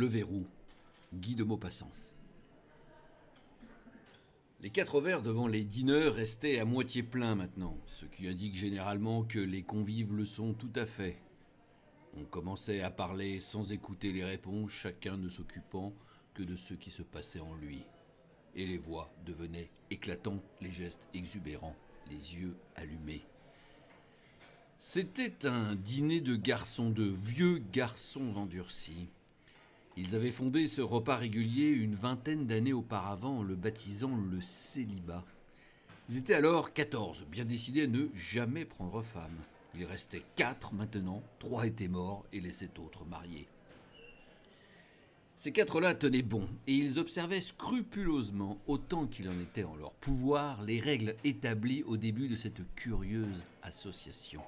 Le verrou, Guy de Maupassant. Les quatre verres devant les dîneurs restaient à moitié pleins maintenant, ce qui indique généralement que les convives le sont tout à fait. On commençait à parler sans écouter les réponses, chacun ne s'occupant que de ce qui se passait en lui. Et les voix devenaient éclatantes, les gestes exubérants, les yeux allumés. C'était un dîner de garçons, de vieux garçons endurcis. Ils avaient fondé ce repas régulier une vingtaine d'années auparavant en le baptisant le célibat. Ils étaient alors quatorze, bien décidés à ne jamais prendre femme. Il restait quatre maintenant, trois étaient morts et les sept autres mariés. Ces quatre-là tenaient bon, et ils observaient scrupuleusement, autant qu'il en était en leur pouvoir, les règles établies au début de cette curieuse association.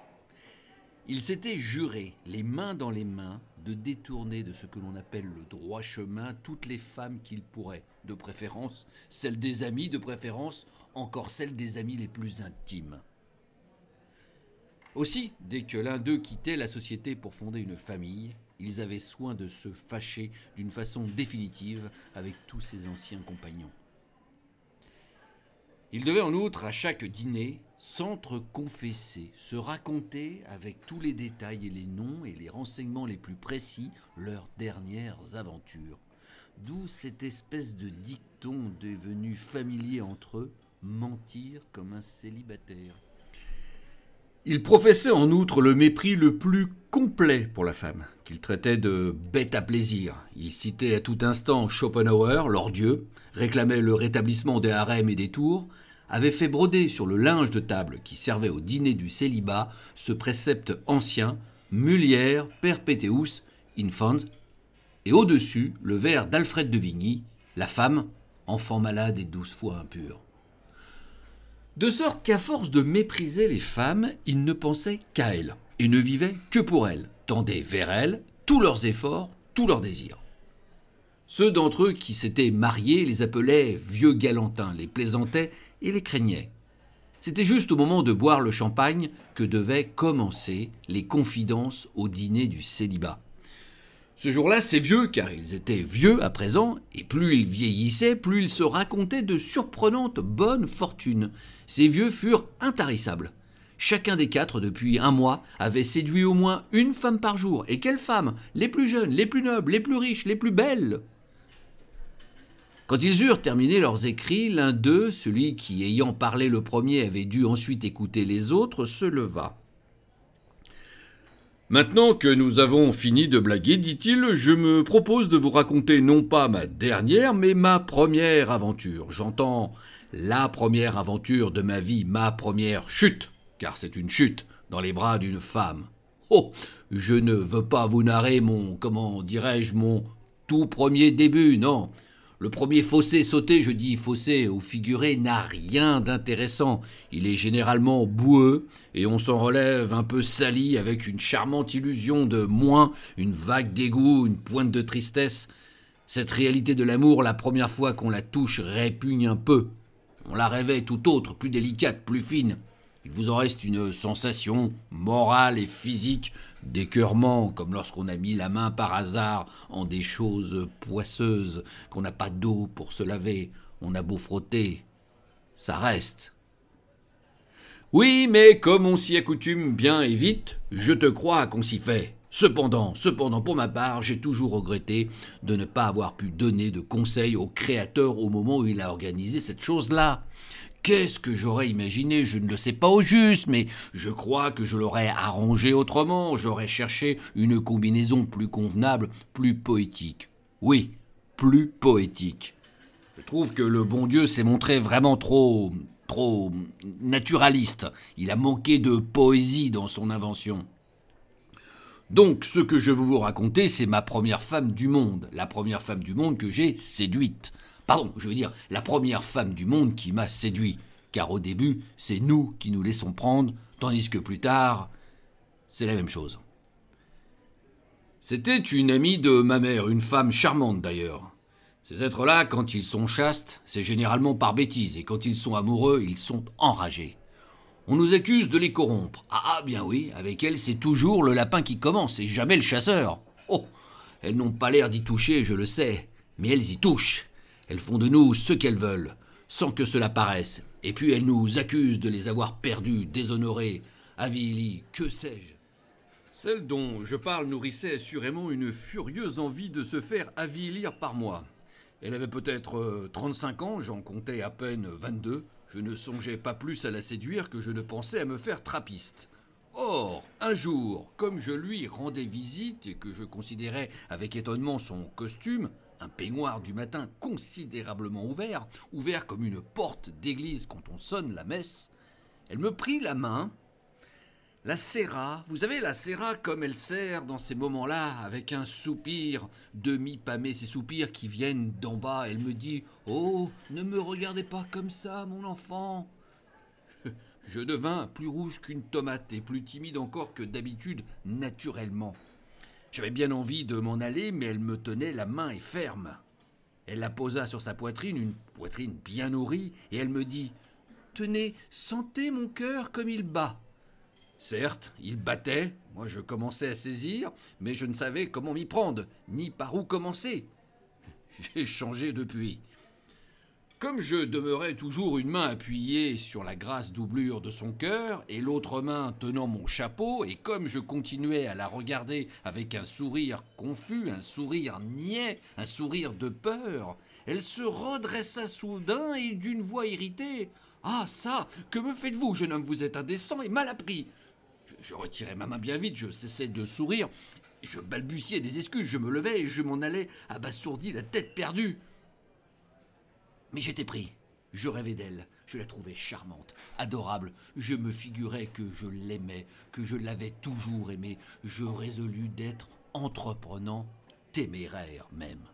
Ils s'étaient jurés, les mains dans les mains, de détourner de ce que l'on appelle le droit chemin toutes les femmes qu'ils pourraient, de préférence celles des amis, de préférence encore celles des amis les plus intimes. Aussi, dès que l'un d'eux quittait la société pour fonder une famille, ils avaient soin de se fâcher d'une façon définitive avec tous ses anciens compagnons. Ils devaient en outre, à chaque dîner, s'entre-confesser, se raconter avec tous les détails et les noms et les renseignements les plus précis leurs dernières aventures. D'où cette espèce de dicton devenu familier entre eux, mentir comme un célibataire. Il professait en outre le mépris le plus complet pour la femme, qu'il traitait de bête à plaisir. Il citait à tout instant Schopenhauer, leur dieu, réclamait le rétablissement des harems et des tours, avait fait broder sur le linge de table qui servait au dîner du célibat ce précepte ancien Mulier perpetuus infans, et au-dessus le vers d'Alfred de Vigny, la femme, enfant malade et douze fois impure. De sorte qu'à force de mépriser les femmes, ils ne pensaient qu'à elles, et ne vivaient que pour elles, tendaient vers elles tous leurs efforts, tous leurs désirs. Ceux d'entre eux qui s'étaient mariés les appelaient vieux galantins, les plaisantaient et les craignaient. C'était juste au moment de boire le champagne que devaient commencer les confidences au dîner du célibat. Ce jour-là, ces vieux, car ils étaient vieux à présent, et plus ils vieillissaient, plus ils se racontaient de surprenantes bonnes fortunes. Ces vieux furent intarissables. Chacun des quatre, depuis un mois, avait séduit au moins une femme par jour. Et quelles femmes Les plus jeunes, les plus nobles, les plus riches, les plus belles quand ils eurent terminé leurs écrits, l'un d'eux, celui qui ayant parlé le premier avait dû ensuite écouter les autres, se leva. Maintenant que nous avons fini de blaguer, dit-il, je me propose de vous raconter non pas ma dernière, mais ma première aventure. J'entends la première aventure de ma vie, ma première chute, car c'est une chute dans les bras d'une femme. Oh, je ne veux pas vous narrer mon, comment dirais-je, mon tout premier début, non. Le premier fossé sauté, je dis fossé au figuré, n'a rien d'intéressant. Il est généralement boueux et on s'en relève un peu sali avec une charmante illusion de moins, une vague dégoût, une pointe de tristesse. Cette réalité de l'amour, la première fois qu'on la touche, répugne un peu. On la rêvait tout autre, plus délicate, plus fine. Il vous en reste une sensation morale et physique d'écœurement, comme lorsqu'on a mis la main par hasard en des choses poisseuses, qu'on n'a pas d'eau pour se laver, on a beau frotter, ça reste. Oui, mais comme on s'y accoutume bien et vite, je te crois qu'on s'y fait. Cependant, cependant, pour ma part, j'ai toujours regretté de ne pas avoir pu donner de conseils au créateur au moment où il a organisé cette chose-là. Qu'est-ce que j'aurais imaginé? Je ne le sais pas au juste, mais je crois que je l'aurais arrangé autrement. J'aurais cherché une combinaison plus convenable, plus poétique. Oui, plus poétique. Je trouve que le bon Dieu s'est montré vraiment trop. trop naturaliste. Il a manqué de poésie dans son invention. Donc, ce que je veux vous raconter, c'est ma première femme du monde, la première femme du monde que j'ai séduite. Pardon, je veux dire, la première femme du monde qui m'a séduit. Car au début, c'est nous qui nous laissons prendre, tandis que plus tard, c'est la même chose. C'était une amie de ma mère, une femme charmante d'ailleurs. Ces êtres-là, quand ils sont chastes, c'est généralement par bêtise, et quand ils sont amoureux, ils sont enragés. On nous accuse de les corrompre. Ah, ah bien oui, avec elle, c'est toujours le lapin qui commence, et jamais le chasseur. Oh Elles n'ont pas l'air d'y toucher, je le sais, mais elles y touchent. Elles font de nous ce qu'elles veulent, sans que cela paraisse. Et puis elles nous accusent de les avoir perdus, déshonorés, avilis, que sais-je? Celle dont je parle nourrissait assurément une furieuse envie de se faire avilir par moi. Elle avait peut-être 35 ans, j'en comptais à peine 22. Je ne songeais pas plus à la séduire que je ne pensais à me faire trappiste. Or, un jour, comme je lui rendais visite et que je considérais avec étonnement son costume, un peignoir du matin considérablement ouvert, ouvert comme une porte d'église quand on sonne la messe, elle me prit la main, la serra, vous savez, la serra comme elle sert dans ces moments-là, avec un soupir, demi-pâmé, ces soupirs qui viennent d'en bas, elle me dit Oh, ne me regardez pas comme ça, mon enfant. Je devins plus rouge qu'une tomate et plus timide encore que d'habitude naturellement. J'avais bien envie de m'en aller, mais elle me tenait la main et ferme. Elle la posa sur sa poitrine, une poitrine bien nourrie, et elle me dit Tenez, sentez mon cœur comme il bat. Certes, il battait, moi je commençais à saisir, mais je ne savais comment m'y prendre, ni par où commencer. J'ai changé depuis. Comme je demeurais toujours une main appuyée sur la grasse doublure de son cœur et l'autre main tenant mon chapeau, et comme je continuais à la regarder avec un sourire confus, un sourire niais, un sourire de peur, elle se redressa soudain et d'une voix irritée Ah, ça Que me faites-vous, jeune homme? Vous êtes indécent et mal appris je, retirai ma main bien vite, je cessai de sourire, je balbutiais des excuses, je me levais et je m'en allais abasourdi, la tête perdue. Mais j'étais pris. Je rêvais d'elle. Je la trouvais charmante, adorable. Je me figurais que je l'aimais, que je l'avais toujours aimée. Je résolus d'être entreprenant, téméraire même.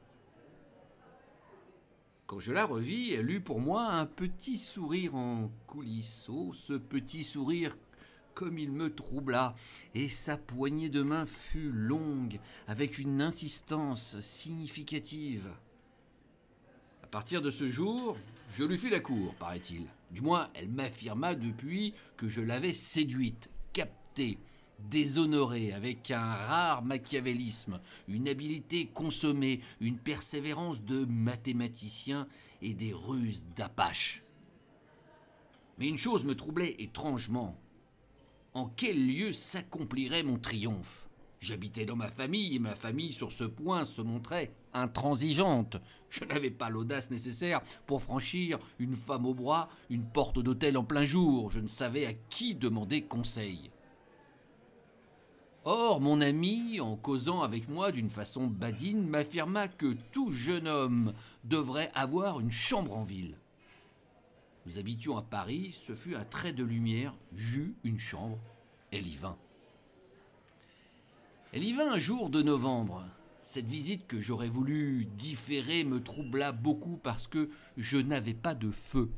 Quand je la revis, elle eut pour moi un petit sourire en coulisses. Oh, ce petit sourire comme il me troubla, et sa poignée de main fut longue, avec une insistance significative. À partir de ce jour, je lui fis la cour, paraît-il. Du moins, elle m'affirma depuis que je l'avais séduite, captée, déshonorée, avec un rare machiavélisme, une habileté consommée, une persévérance de mathématicien et des ruses d'apache. Mais une chose me troublait étrangement. En quel lieu s'accomplirait mon triomphe? J'habitais dans ma famille et ma famille sur ce point se montrait intransigeante. Je n'avais pas l'audace nécessaire pour franchir une femme au bras, une porte d'hôtel en plein jour. Je ne savais à qui demander conseil. Or, mon ami, en causant avec moi d'une façon badine, m'affirma que tout jeune homme devrait avoir une chambre en ville. Nous habitions à Paris, ce fut un trait de lumière, j'eus une chambre, elle y vint. Elle y vint un jour de novembre. Cette visite que j'aurais voulu différer me troubla beaucoup parce que je n'avais pas de feu.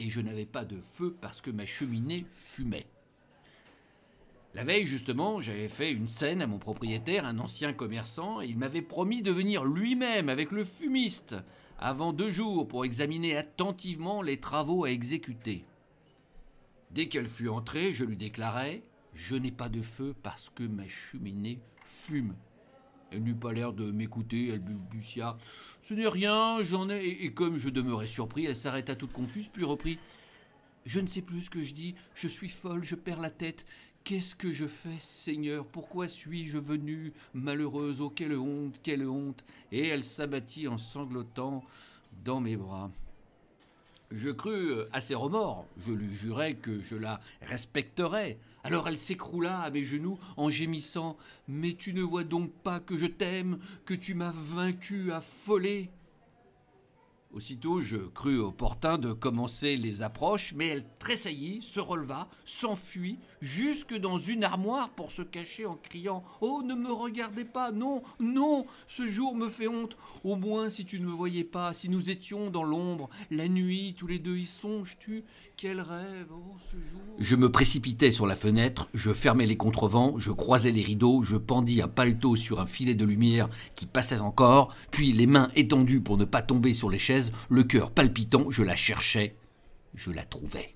Et je n'avais pas de feu parce que ma cheminée fumait. La veille, justement, j'avais fait une scène à mon propriétaire, un ancien commerçant, et il m'avait promis de venir lui-même avec le fumiste avant deux jours pour examiner attentivement les travaux à exécuter. Dès qu'elle fut entrée, je lui déclarai je n'ai pas de feu parce que ma cheminée fume. Elle n'eut pas l'air de m'écouter, elle balbutia. Ce n'est rien, j'en ai. Et, comme je demeurais surpris, elle s'arrêta toute confuse, puis reprit. Je ne sais plus ce que je dis, je suis folle, je perds la tête. Qu'est-ce que je fais, Seigneur? Pourquoi suis-je venue malheureuse? Oh, quelle honte, quelle honte Et elle s'abattit en sanglotant dans mes bras. Je crus à ses remords, je lui jurai que je la respecterais. Alors elle s'écroula à mes genoux en gémissant. Mais tu ne vois donc pas que je t'aime, que tu m'as vaincu, affolé? Aussitôt, je crus opportun de commencer les approches, mais elle tressaillit, se releva, s'enfuit, jusque dans une armoire pour se cacher en criant Oh, ne me regardez pas, non, non, ce jour me fait honte. Au moins, si tu ne me voyais pas, si nous étions dans l'ombre, la nuit, tous les deux y songes-tu Quel rêve, oh, ce jour. Je me précipitai sur la fenêtre, je fermai les contrevents, je croisai les rideaux, je pendis un paletot sur un filet de lumière qui passait encore, puis les mains étendues pour ne pas tomber sur les chaises le cœur palpitant, je la cherchais, je la trouvais.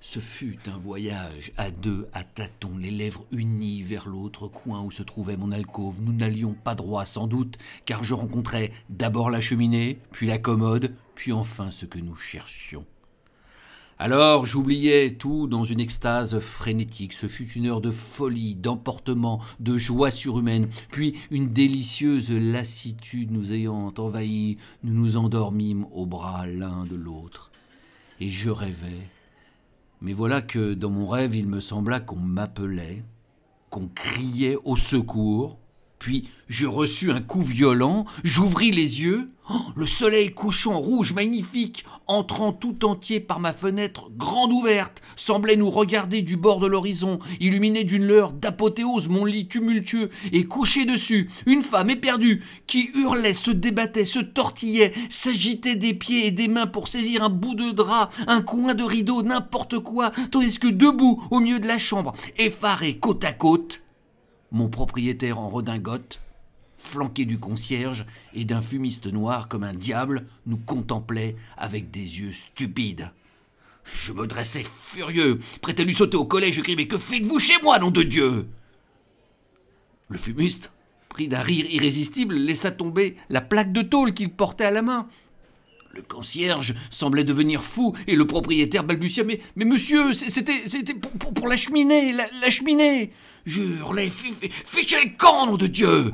Ce fut un voyage à deux, à tâtons, les lèvres unies vers l'autre coin où se trouvait mon alcôve. Nous n'allions pas droit, sans doute, car je rencontrais d'abord la cheminée, puis la commode, puis enfin ce que nous cherchions. Alors j'oubliais tout dans une extase frénétique. Ce fut une heure de folie, d'emportement, de joie surhumaine. Puis une délicieuse lassitude nous ayant envahis, nous nous endormîmes au bras l'un de l'autre. Et je rêvais. Mais voilà que dans mon rêve il me sembla qu'on m'appelait, qu'on criait au secours. Puis je reçus un coup violent, j'ouvris les yeux, oh, le soleil couchant rouge magnifique, entrant tout entier par ma fenêtre grande ouverte, semblait nous regarder du bord de l'horizon, illuminé d'une lueur d'apothéose mon lit tumultueux, et couché dessus, une femme éperdue, qui hurlait, se débattait, se tortillait, s'agitait des pieds et des mains pour saisir un bout de drap, un coin de rideau, n'importe quoi, tandis que debout, au milieu de la chambre, effaré côte à côte, mon propriétaire en redingote, flanqué du concierge et d'un fumiste noir comme un diable, nous contemplait avec des yeux stupides. Je me dressais furieux, prêt à lui sauter au collet, je criais Mais que faites-vous chez moi, nom de Dieu? Le fumiste, pris d'un rire irrésistible, laissa tomber la plaque de tôle qu'il portait à la main. Le concierge semblait devenir fou et le propriétaire balbutia Mais, monsieur, c'était, c'était pour, la cheminée, la, cheminée Je hurlais Fichez le camp, de Dieu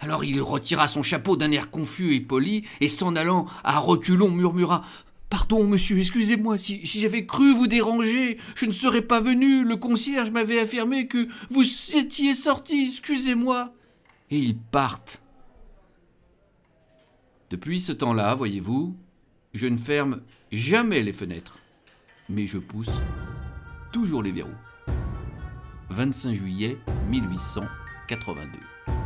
Alors il retira son chapeau d'un air confus et poli et s'en allant à reculons murmura Pardon, monsieur, excusez-moi, si, si j'avais cru vous déranger, je ne serais pas venu. Le concierge m'avait affirmé que vous étiez sorti, excusez-moi. Et ils partent depuis ce temps-là, voyez-vous, je ne ferme jamais les fenêtres, mais je pousse toujours les verrous. 25 juillet 1882.